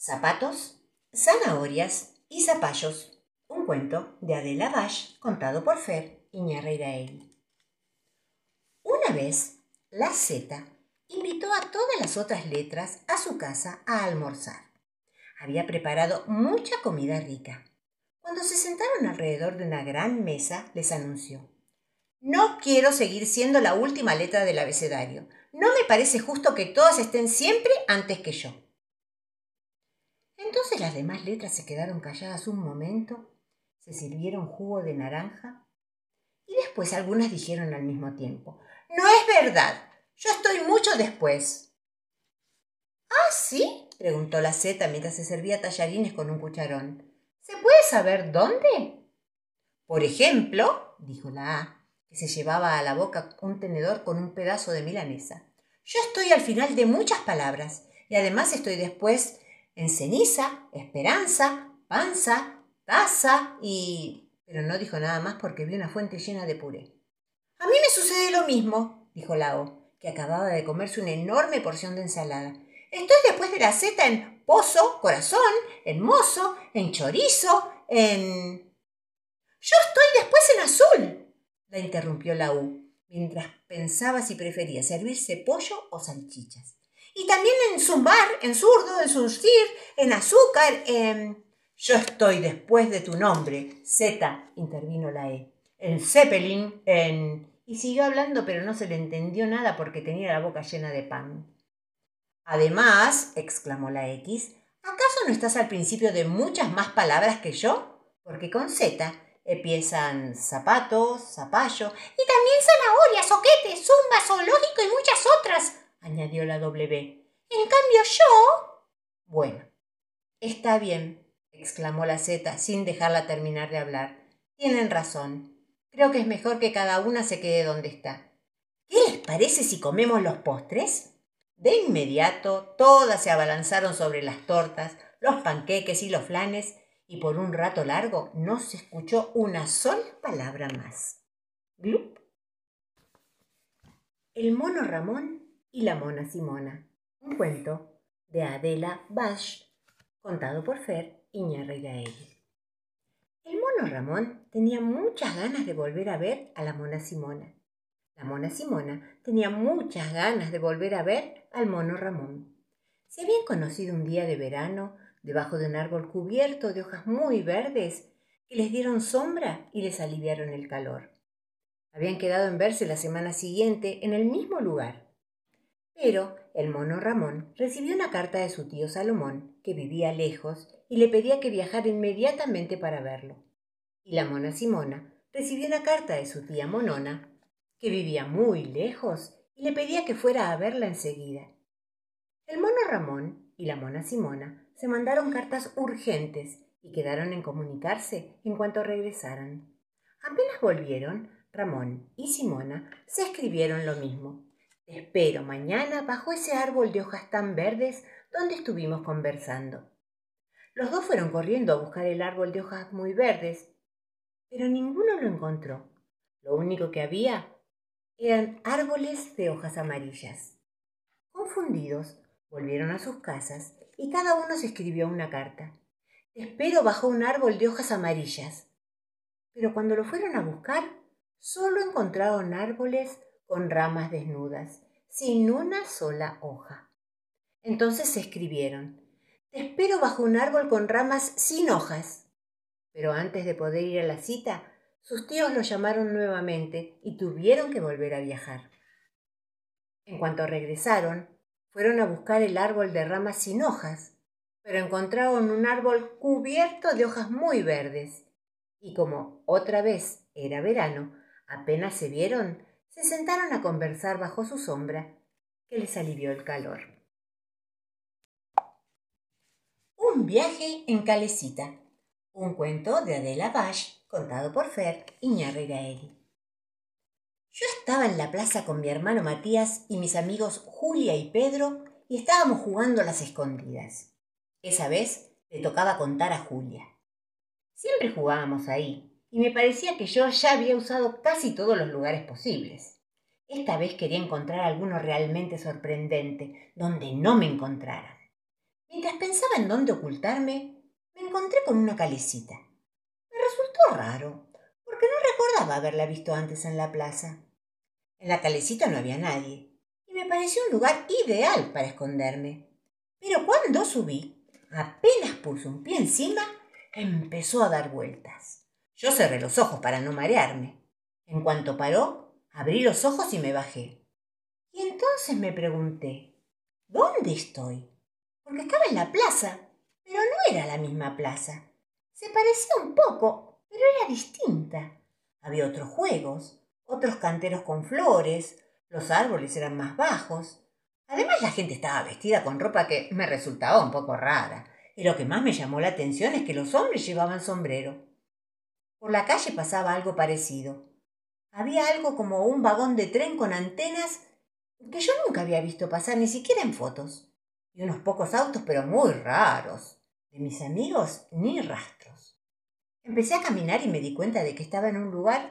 zapatos, zanahorias y zapallos. Un cuento de Adela Bash contado por Fer Iñarreiraegui. Una vez, la Z invitó a todas las otras letras a su casa a almorzar. Había preparado mucha comida rica. Cuando se sentaron alrededor de una gran mesa, les anunció. No quiero seguir siendo la última letra del abecedario. No me parece justo que todas estén siempre antes que yo. Entonces las demás letras se quedaron calladas un momento, se sirvieron jugo de naranja y después algunas dijeron al mismo tiempo, No es verdad, yo estoy mucho después. ¿Ah, sí? preguntó la Z mientras se servía tallarines con un cucharón. ¿Se puede saber dónde? Por ejemplo, dijo la A, que se llevaba a la boca un tenedor con un pedazo de milanesa. Yo estoy al final de muchas palabras y además estoy después en ceniza, esperanza, panza, taza y... Pero no dijo nada más porque vio una fuente llena de puré. A mí me sucede lo mismo, dijo Lao, que acababa de comerse una enorme porción de ensalada. Estoy después de la Z en pozo, corazón, en mozo, en chorizo, en... Yo estoy después en azul, la interrumpió la U, mientras pensaba si prefería servirse pollo o salchichas. También en zumbar, en zurdo, en surcir, en azúcar, en... Yo estoy después de tu nombre, Z, intervino la E. En Zeppelin, en... Y siguió hablando, pero no se le entendió nada porque tenía la boca llena de pan. Además, exclamó la X, ¿acaso no estás al principio de muchas más palabras que yo? Porque con Z empiezan zapatos, zapallo y también zanahoria, soquete, zumba, zoológico y muchas otras añadió la W. En cambio yo. Bueno, está bien, exclamó la Z sin dejarla terminar de hablar. Tienen razón. Creo que es mejor que cada una se quede donde está. ¿Qué les parece si comemos los postres? De inmediato todas se abalanzaron sobre las tortas, los panqueques y los flanes, y por un rato largo no se escuchó una sola palabra más. ¡Glup! El mono Ramón y la mona Simona. Un cuento de Adela Bash, contado por Fer Iñarreiraegui. El mono Ramón tenía muchas ganas de volver a ver a la mona Simona. La mona Simona tenía muchas ganas de volver a ver al mono Ramón. Se habían conocido un día de verano debajo de un árbol cubierto de hojas muy verdes que les dieron sombra y les aliviaron el calor. Habían quedado en verse la semana siguiente en el mismo lugar. Pero el mono Ramón recibió una carta de su tío Salomón, que vivía lejos, y le pedía que viajara inmediatamente para verlo. Y la mona Simona recibió una carta de su tía Monona, que vivía muy lejos, y le pedía que fuera a verla enseguida. El mono Ramón y la mona Simona se mandaron cartas urgentes y quedaron en comunicarse en cuanto regresaran. Apenas volvieron, Ramón y Simona se escribieron lo mismo espero mañana bajo ese árbol de hojas tan verdes donde estuvimos conversando. Los dos fueron corriendo a buscar el árbol de hojas muy verdes, pero ninguno lo encontró. Lo único que había eran árboles de hojas amarillas. Confundidos, volvieron a sus casas y cada uno se escribió una carta. Espero bajo un árbol de hojas amarillas. Pero cuando lo fueron a buscar, solo encontraron árboles con ramas desnudas, sin una sola hoja. Entonces escribieron, Te espero bajo un árbol con ramas sin hojas. Pero antes de poder ir a la cita, sus tíos lo llamaron nuevamente y tuvieron que volver a viajar. En cuanto regresaron, fueron a buscar el árbol de ramas sin hojas, pero encontraron un árbol cubierto de hojas muy verdes. Y como otra vez era verano, apenas se vieron, se sentaron a conversar bajo su sombra, que les alivió el calor. Un viaje en Calecita. Un cuento de Adela Bash, contado por Fer Iñarreiraegui. Yo estaba en la plaza con mi hermano Matías y mis amigos Julia y Pedro y estábamos jugando a las escondidas. Esa vez le tocaba contar a Julia. Siempre jugábamos ahí, y me parecía que yo ya había usado casi todos los lugares posibles. Esta vez quería encontrar alguno realmente sorprendente, donde no me encontraran. Mientras pensaba en dónde ocultarme, me encontré con una calecita. Me resultó raro, porque no recordaba haberla visto antes en la plaza. En la calecita no había nadie, y me pareció un lugar ideal para esconderme. Pero cuando subí, apenas puse un pie encima, empezó a dar vueltas. Yo cerré los ojos para no marearme. En cuanto paró, abrí los ojos y me bajé. Y entonces me pregunté, ¿dónde estoy? Porque estaba en la plaza, pero no era la misma plaza. Se parecía un poco, pero era distinta. Había otros juegos, otros canteros con flores, los árboles eran más bajos. Además la gente estaba vestida con ropa que me resultaba un poco rara. Y lo que más me llamó la atención es que los hombres llevaban sombrero. Por la calle pasaba algo parecido. Había algo como un vagón de tren con antenas que yo nunca había visto pasar ni siquiera en fotos. Y unos pocos autos, pero muy raros. De mis amigos, ni rastros. Empecé a caminar y me di cuenta de que estaba en un lugar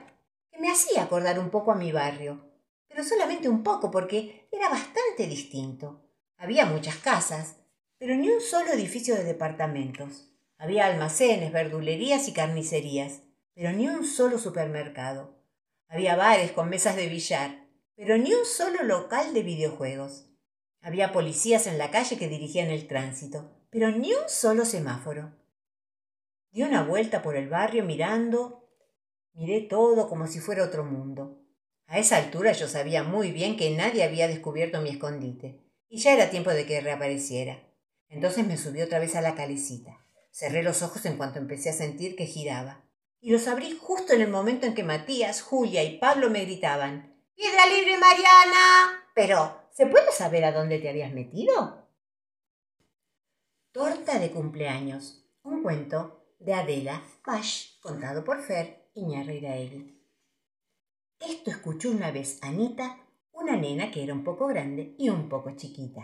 que me hacía acordar un poco a mi barrio, pero solamente un poco porque era bastante distinto. Había muchas casas, pero ni un solo edificio de departamentos. Había almacenes, verdulerías y carnicerías, pero ni un solo supermercado. Había bares con mesas de billar, pero ni un solo local de videojuegos. Había policías en la calle que dirigían el tránsito, pero ni un solo semáforo. Di una vuelta por el barrio mirando, miré todo como si fuera otro mundo. A esa altura yo sabía muy bien que nadie había descubierto mi escondite, y ya era tiempo de que reapareciera. Entonces me subí otra vez a la calecita. Cerré los ojos en cuanto empecé a sentir que giraba y los abrí justo en el momento en que Matías, Julia y Pablo me gritaban ¡Piedra libre, Mariana! Pero, ¿se puede saber a dónde te habías metido? Torta de cumpleaños. Un cuento de Adela Pash, contado por Fer Iñarreiraegui. Esto escuchó una vez Anita, una nena que era un poco grande y un poco chiquita.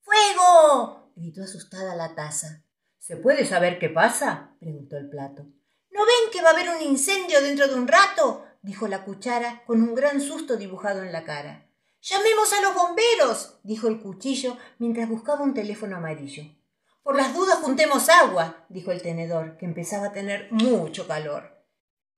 ¡Fuego! gritó asustada la taza. ¿Se puede saber qué pasa? preguntó el plato. ¿No ven que va a haber un incendio dentro de un rato? dijo la cuchara, con un gran susto dibujado en la cara. Llamemos a los bomberos, dijo el cuchillo mientras buscaba un teléfono amarillo. Por las dudas juntemos agua, dijo el tenedor, que empezaba a tener mucho calor.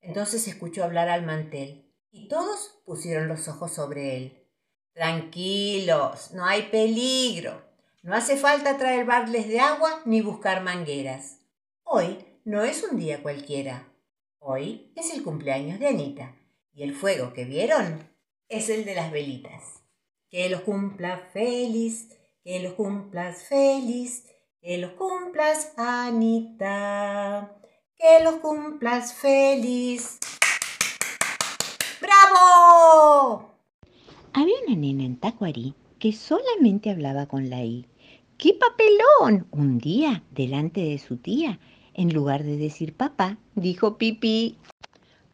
Entonces escuchó hablar al mantel, y todos pusieron los ojos sobre él. Tranquilos, no hay peligro. No hace falta traer barles de agua ni buscar mangueras. Hoy no es un día cualquiera. Hoy es el cumpleaños de Anita y el fuego que vieron es el de las velitas. Que los cumpla feliz, que los cumplas feliz, que los cumplas Anita, que los cumplas feliz. ¡Bravo! Había una nena en Tacuarí que solamente hablaba con la I. ¡Qué papelón! Un día, delante de su tía, en lugar de decir papá, dijo pipí.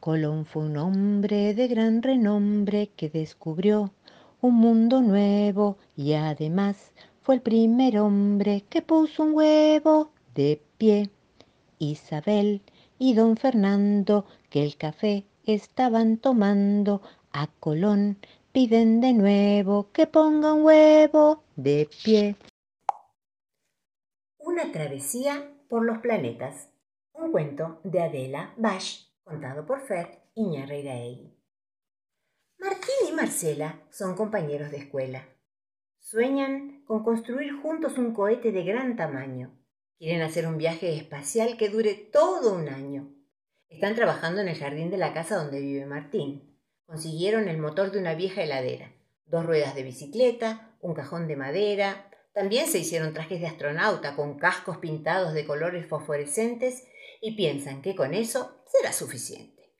Colón fue un hombre de gran renombre que descubrió un mundo nuevo y además fue el primer hombre que puso un huevo de pie. Isabel y don Fernando, que el café estaban tomando, a Colón piden de nuevo que ponga un huevo de pie. Una travesía por los planetas. Un cuento de Adela Bash, contado por Fer Iñarreiraegui. Martín y Marcela son compañeros de escuela. Sueñan con construir juntos un cohete de gran tamaño. Quieren hacer un viaje espacial que dure todo un año. Están trabajando en el jardín de la casa donde vive Martín. Consiguieron el motor de una vieja heladera, dos ruedas de bicicleta, un cajón de madera, también se hicieron trajes de astronauta con cascos pintados de colores fosforescentes y piensan que con eso será suficiente.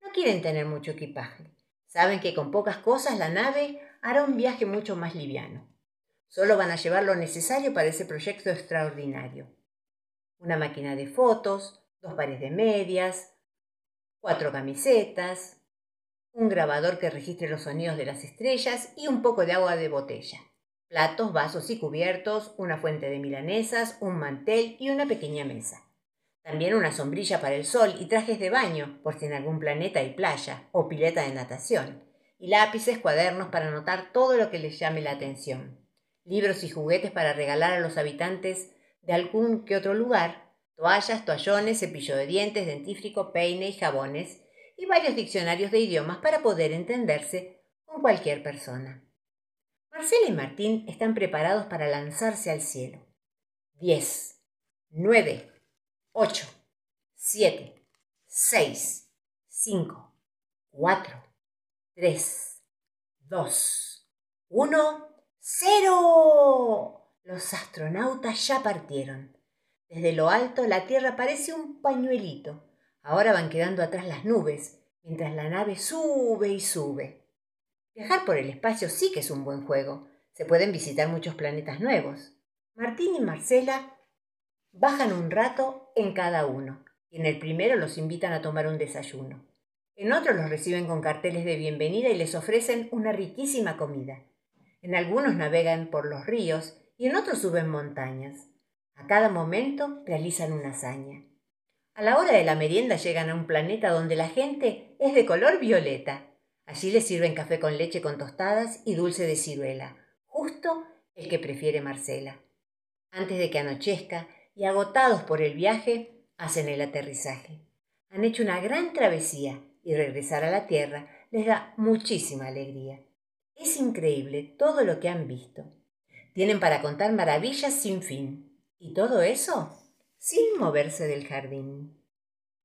No quieren tener mucho equipaje. Saben que con pocas cosas la nave hará un viaje mucho más liviano. Solo van a llevar lo necesario para ese proyecto extraordinario. Una máquina de fotos, dos pares de medias, cuatro camisetas, un grabador que registre los sonidos de las estrellas y un poco de agua de botella platos, vasos y cubiertos, una fuente de milanesas, un mantel y una pequeña mesa. También una sombrilla para el sol y trajes de baño, por si en algún planeta hay playa o pileta de natación, y lápices, cuadernos para anotar todo lo que les llame la atención. libros y juguetes para regalar a los habitantes de algún que otro lugar, toallas, toallones, cepillo de dientes, dentífrico, peine y jabones, y varios diccionarios de idiomas para poder entenderse con cualquier persona. Marcela y Martín están preparados para lanzarse al cielo. Diez, nueve, ocho, siete, seis, cinco, cuatro, tres, dos, uno, cero. Los astronautas ya partieron. Desde lo alto la Tierra parece un pañuelito. Ahora van quedando atrás las nubes, mientras la nave sube y sube. Viajar por el espacio sí que es un buen juego. Se pueden visitar muchos planetas nuevos. Martín y Marcela bajan un rato en cada uno, y en el primero los invitan a tomar un desayuno. En otro los reciben con carteles de bienvenida y les ofrecen una riquísima comida. En algunos navegan por los ríos y en otros suben montañas. A cada momento realizan una hazaña. A la hora de la merienda llegan a un planeta donde la gente es de color violeta Allí le sirven café con leche con tostadas y dulce de ciruela, justo el que prefiere Marcela. Antes de que anochezca y agotados por el viaje, hacen el aterrizaje. Han hecho una gran travesía y regresar a la Tierra les da muchísima alegría. Es increíble todo lo que han visto. Tienen para contar maravillas sin fin. Y todo eso sin moverse del jardín.